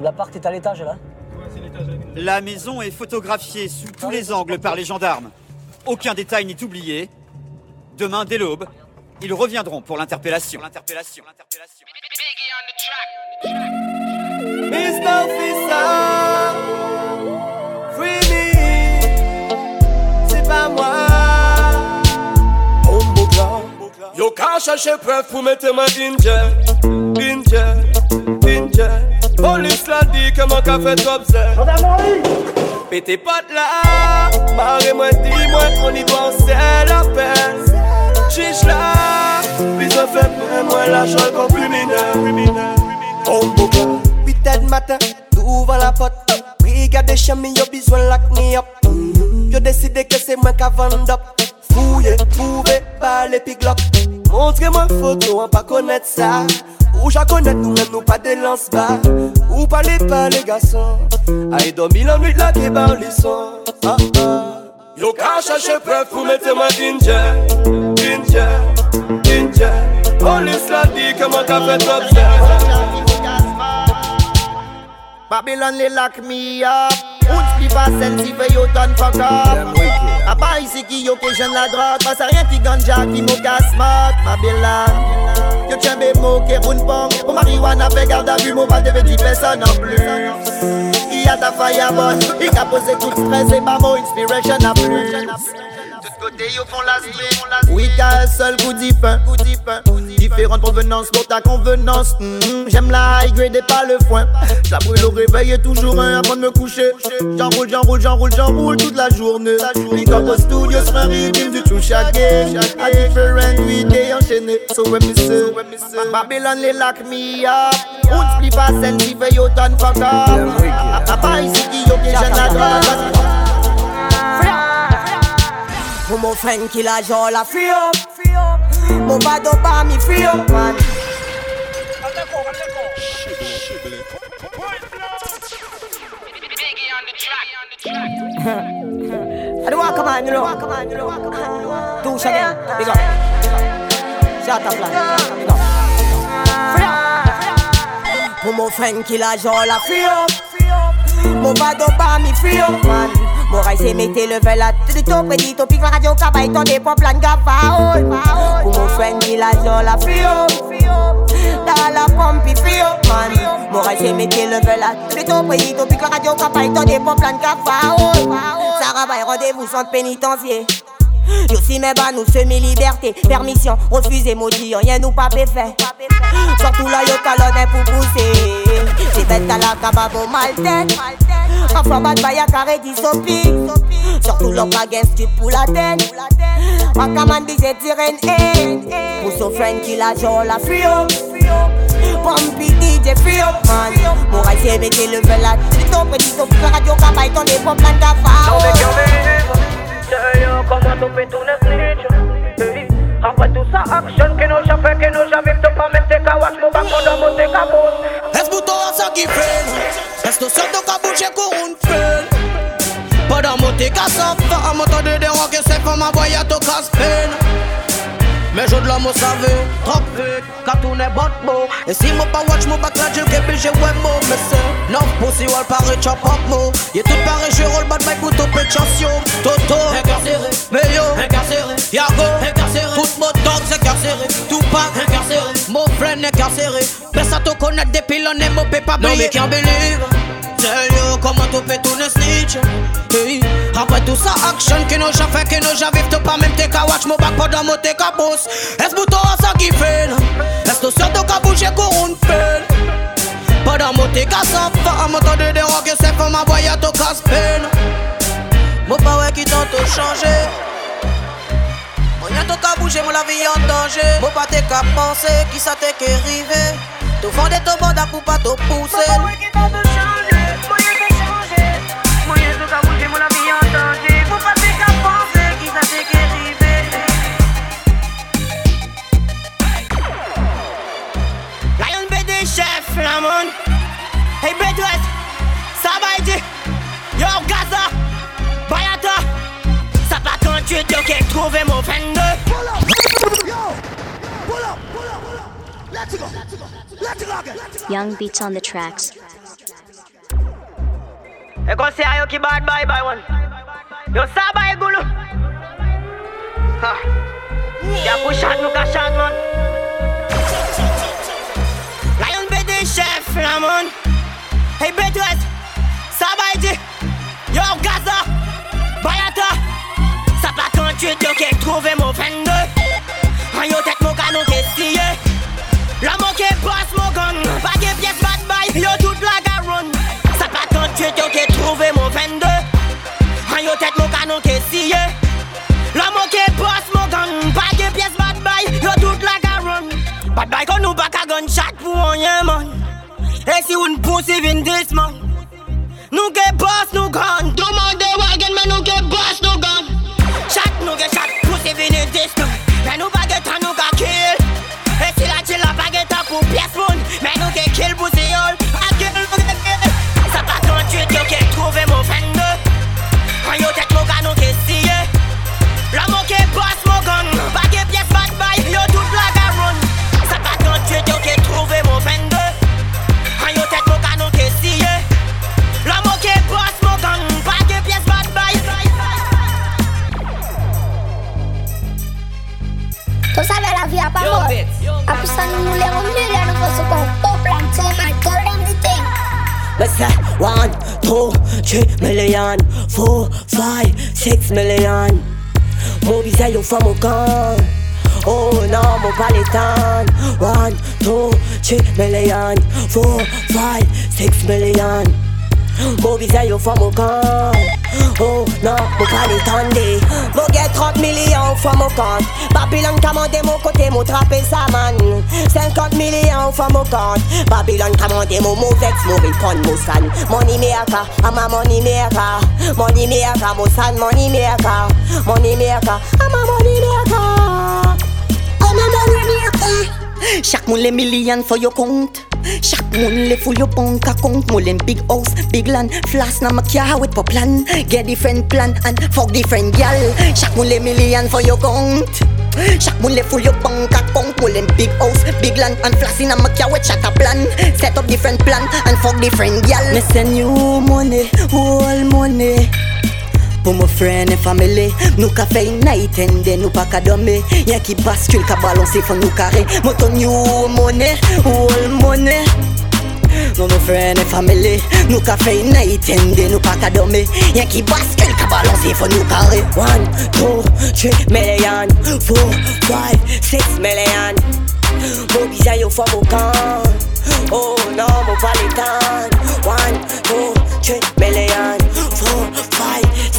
L'appart est à l'étage là La maison est photographiée sous tous les angles par les gendarmes. Aucun détail n'est oublié. Demain, dès l'aube, ils reviendront pour l'interpellation. L'interpellation. C'est pas moi. Oh yo ma. Police l'a dit que mon café trop. Pété pas de là, marre-moi, dis-moi qu'on y c'est la peine. Chiche là, puis je fais paix, moi la joie comme criminel. Oh mon gars. 8 heures matin, ouvre la porte. Brigade de chemin, yo besoin lock me up. Yo décidé que c'est moi qui vend up. Fouiller, trouver, baler, puis glock. Montre mwen foto an pa konet sa Ou ja konet nou men nou pa de lans ba Ou pale pale gason Ay do milan nwit la ki bar lison ah, ah. Yo ka chache pref pou mette mwen inje Inje, inje Polis la di ke mwen ka fet obje Babylon li lak mi up. Ouns li pa sel si ve yo tan fuck Pas ici qui j'aime la drogue Pas rien qui ganja qui mo casse mat Babylon Yo tiens be mo ke roun pong Pour marijuana fait garde à vue Mo pas devait dire personne en plus. Il y a ta fireball Il a posé tout stress et pas mon inspiration à plus Oui t'as un seul goût pain Différentes provenances pour ta convenance. Mhm, J'aime la high grade et pas le foin. Ça brûle au réveil et toujours un avant de me coucher. J'enroule, j'enroule, j'enroule, j'enroule toute la journée. Pick up au studio sur un rythme du tout chaque A different we day enchaîné So when me say Babylon les lock me up Ou t'split pas qui fait yo ton fuck up A pas ici qui yo que j'aime la drogue Pour mon friend qui la genre la fille oh. Mon bado pas mi fille man I don't walk a man, you know. Shot again, big up. Shut up, lad. Big up. Pour mon friend qui la genre la fille oh. Mon bado pas mi fille man oh. Mon rail c'est mettre le vel à tout to prédit au pic la cabay ton mon friend qui la genre la fille Dans la pompe fille man. Mon rail c'est mettre le vel à tout to prédit au pic la radio cabay ton des pop lan gaffa Sarah Bay rendez-vous Yo si mes nous semi-liberté Permission, refusé, maudit, rien nous pas fait Surtout là yo talonne pour pousser. C'est bête à la cababo mal tête. Bad baya carré qui sopi Surtout l'homme pas gain stupide pour la tête. Wakaman Pour son friend qui la joue la fio Pompi DJ fio man. Mon mettez le vel là. Plutôt petit au plus radio cabay ton plein fais tout le snitch. Hey, Après tout ça, action Tu pas mettre tes kawash, mon bac, mon dame, tes kabos Es buto asa ki fen Esto siento ka bouche con un fen Pada mo te kasa fa Mo to de de rock se fa ma boya to kas Mais je joud la mou save, trop vek, katounen bot mou Et si mou pa watch mou bak la jil ke bil jè wè mou Mè se, nan pou si wal pare chop hop mou Ye tout je jè rol bat bay koutou pe chansyon Toto, inkarcere, Melio, inkarcere, Yago, inkarcere Tout mou dogs inkarcere, Tupac, inkarcere, mou fren inkarcere Mè sa tou konet depi l'on e mou pe pa beye Non believe comment tu fais tout le snitch hey. Après tout ça, action que nous j'ai fait, que nous j'ai vivre, pas même tes watch mon bac pendant mon tes boss Est-ce que toi ça qui fait Est-ce que sur ton bouger pour une peine Pendant mon tes fa, mon temps de dérogue, c'est fait ma voyage à ton casse peine. Mon pas ouais qui tente de changer On y a ton cas bouger, mon la vie en danger. Mon pas t'es qu'à penser, qui ça t'est qu'est arrivé Tout fond de ton bord pour pas te pousser Young beats on the tracks. Kon se a yo ki bad boy boy wan Yo sa bay gulu Ha. Ya pou chat nou ka chat man Lion BD chef la Hey Betwet Sa Yo Gaza Bayata. Sa pa 38 yo ke trouve mo 22 An yo tek mo kanon ke un this vin Tu sabes la vie à pas mort. Après ça, nous nous lèvons millions de fois ce qu'on au plan. So I tell them the thing. Me say one, two, three million, four, five, six million. Movies say you from gun. Oh no, mon paletan. One, two, three million, four, five, six million. Movies say you from gun. Oh non, mon paletan de. Mon get 30 millions from mon compte. Babylone commandé mon côté, mon trappé sa man. 50 millions from mon compte. Babylone commandé mon mot vex, mon répond, mon san. Money maker, I'm a money maker. Money maker, mon san, money maker. Money maker, I'm a money maker. I'm a money maker. Chaque moun les millions for your compte Chaque moun les full your bank account les big house, big land Flas na makia with po plan Get different plan and fuck different gal. Chaque moun les millions for your compte Chaque moun les full your bank account les big house, big land and flas in a makia with chatta plan. Set up different plan and fuck different gal. Me send you money, all money Pour mon friend et famille Nous ka fait night and day Nous pas ka dormir. Y'a qui bascule ka balancer Faut nous carré Moton you money All money. Non mon friend et famille Nous ka fait night and day Nous pas ka dormir. Y'a qui bascule ka balancer Faut nous carré One, two, three million, four, five, six million. Movies say you from gun. Oh no, mon paletan. One, two, three million, four,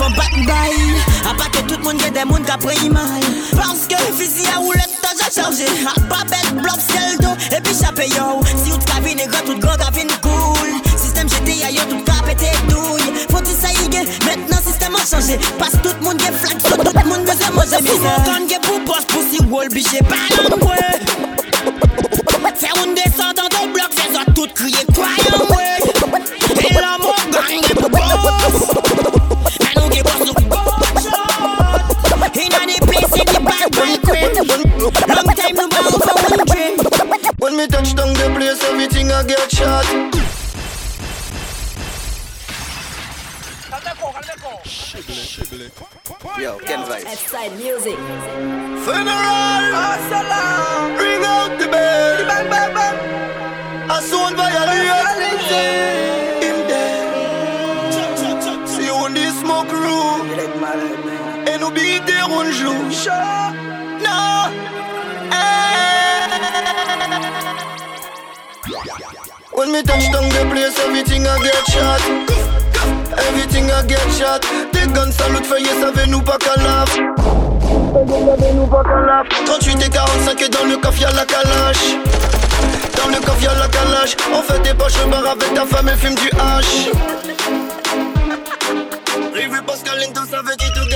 Avan bat bay Apate tout moun gen den moun ka pre imay Panske fizi a ou let ta ja charje Ak pa bel blok skel do E pi chape yo. Si ou t'ka vin e gwa tout gwa ka vin koul Sistem jete ya yo tout ka pete douy Fonti sa yi gen Metnan sistem an chanje Pas tout moun gen flak So tout moun bezè manje bizè Tout moun gen pou pos pou si wol biche Palan kwe touch down the place, everything I get shot. Yo, Ken Vice. F-side music. Funeral! Assalam! Bring out the bell! Bang, bang, bang! A soon violate! Him dead. See you on this smoke room. Et nous beat un jour. When me touch down the place, everything I get shot. Everything I get shot. Des guns salute feuillet, savez-nous pas qu'à lave. 38 et 45 et dans le coffre y'a la calache. Dans le coffre y'a la calache. On fait des poches bar avec ta femme et fume du hache. Arrivé Pascaline, tout ça veut dire to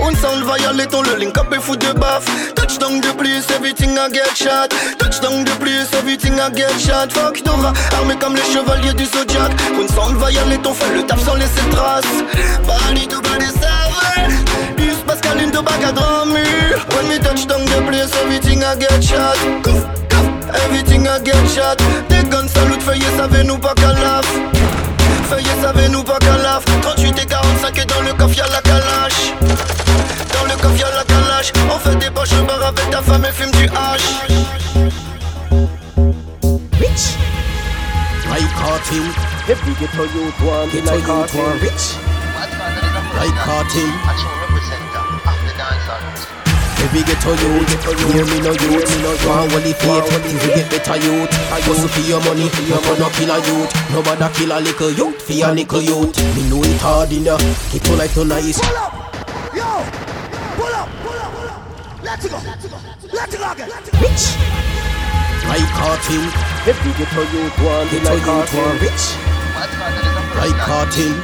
On sound violate, on le link up et fout de baf. Touchdown de plus, everything I get shot. Touchdown de plus, everything I get shot. Fuck Dora, armé comme les chevaliers du Zodiac. On sound violate, on fait le taf sans laisser de traces. Body to body server. Plus Pascaline, to back à mur. When me touchdown de plus, everything I get shot. Everything I get shot. Des guns salut, feuillet, savez-nous pas qu'à laf. Feuillet, savez-nous pas qu'à laf. 38 et 45 et dans le coffre y'a la calache. Every ghetto youth want be like cartel. Rich. Like cartel. Every ghetto youth, hear me no youth, want only faith, things will get better youth. Hustle for your money, no for no kill a youth. Nobody kill a little youth, for a little youth. Me know it hard in the ghetto like to nice. Pull up, yo, pull up, pull up, pull up. Let's go, let's go, let's go again. Rich. Like cartel, every ghetto youth want be like cartel. Rich. Like cartel.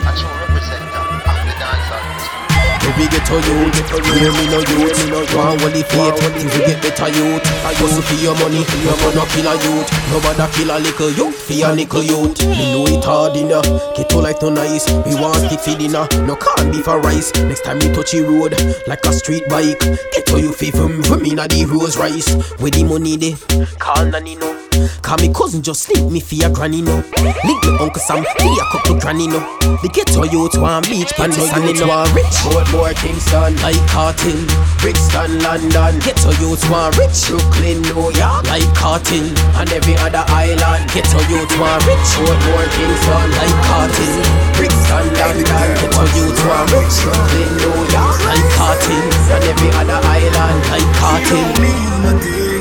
Every ghetto youth, hear me no youth, me no want only faith, things will get better youth. I hustle for your money, no for no a youth. Nobody kill a little youth, for a little youth. Me know it hard in ya, ghetto like no nice. We want it for dinner, no can't be for rice. Next time you touch the road, like a street bike. Ghetto you feel from, me na the rose rice. Where the money dey, call nanny no. Call me cousin, just link me for your granny no. Link me uncle Sam, for your couple granny no. The ghetto youth want beach, pan no youth want rich. Portmore, Kingston, like Cartin, Brixton, London. Ghetto youth want rich. Brooklyn, New York, like Cartin, and every other island. Ghetto youth want rich. Portmore, Kingston, like Cartin, Brixton, London. Ghetto youth want rich. Brooklyn, New York, like Cartin, and every other island, like Cartin.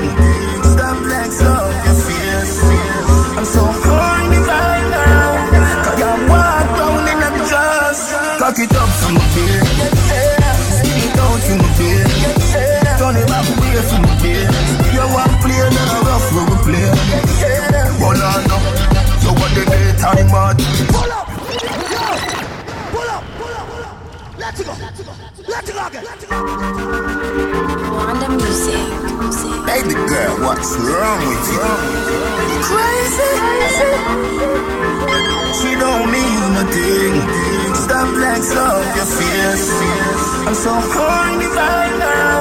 She don't mean nothing. Stop like so your fears. I'm so horny right now.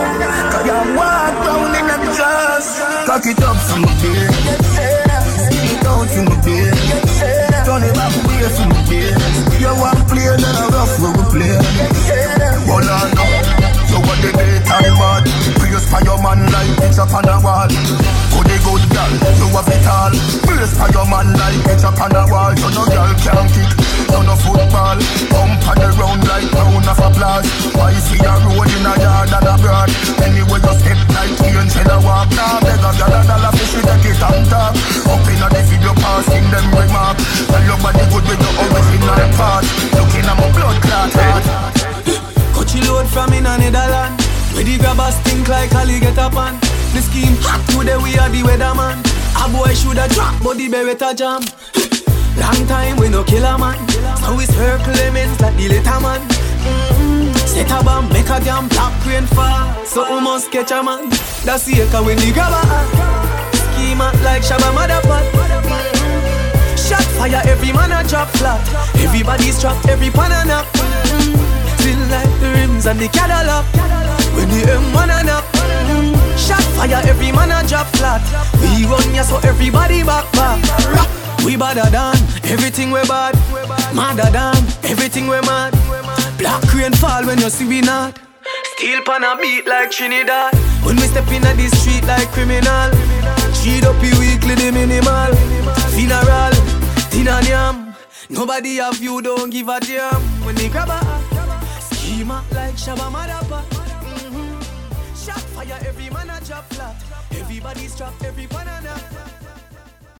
Cause you walk round in a dress. Cock it up from my beer. Spin it out from my beer. Turn it back away from my beer. You want play, then a rough we will play. Man like it's up on a wall Goody good girl, you have it all Praise for your man like it's up on a wall. You no girl can kick, you no football. Pump on the round like round of applause Why beretta jam Long time we no kill a man So we circle lemons like the little man mm-hmm. Set a bomb make a damn black rain fall So we must catch a man That's the echo when the grabber Scheme hot like Shabba Motherfucker Shot fire, every man a drop flat. Everybody's trapped, every pan a. Mm. Still like the rims and the Cadillac. When the M1 a knock. Shot fire, every man a drop flat. We run ya so everybody back back. We badder than everything we bad. Madder than everything we mad. Black rain fall when you see we not. Steel pan a beat like Trinidad. When we step in the street like criminal. Cheat up you weekly the minimal. Funeral, dinner yam. Nobody have you, don't give a damn. When they grab a schema like Shabba Madapa. Fire, every man a drop flat. Everybody's trapped, every banana.